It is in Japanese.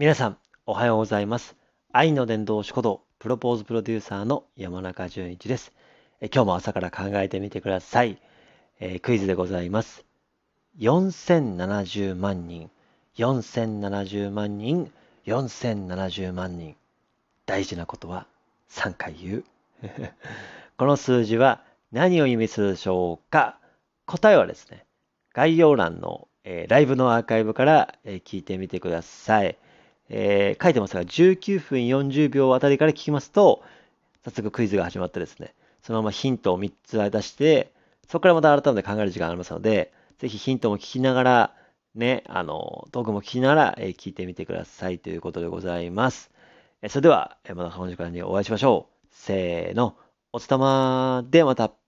皆さん、おはようございます。愛の伝道師こと、プロポーズプロデューサーの山中淳一です。え今日も朝から考えてみてください。えークイズでございます。4070万人、4070万人、4070万人。大事なことは3回言う。この数字は何を意味するでしょうか？答えはですね、概要欄の、えーライブのアーカイブから、えー聞いてみてください。えー書いてますが、19分40秒あたりから聞きますと、早速クイズが始まってですね、そのままヒントを3つ出して、そこからまた改めて考える時間がありますので、ぜひヒントも聞きながら、ね、あの、トークも聞きながら、えー聞いてみてくださいということでございます。えーそれでは、えまたこの時間にお会いしましょう。せーの、おつたまでまた。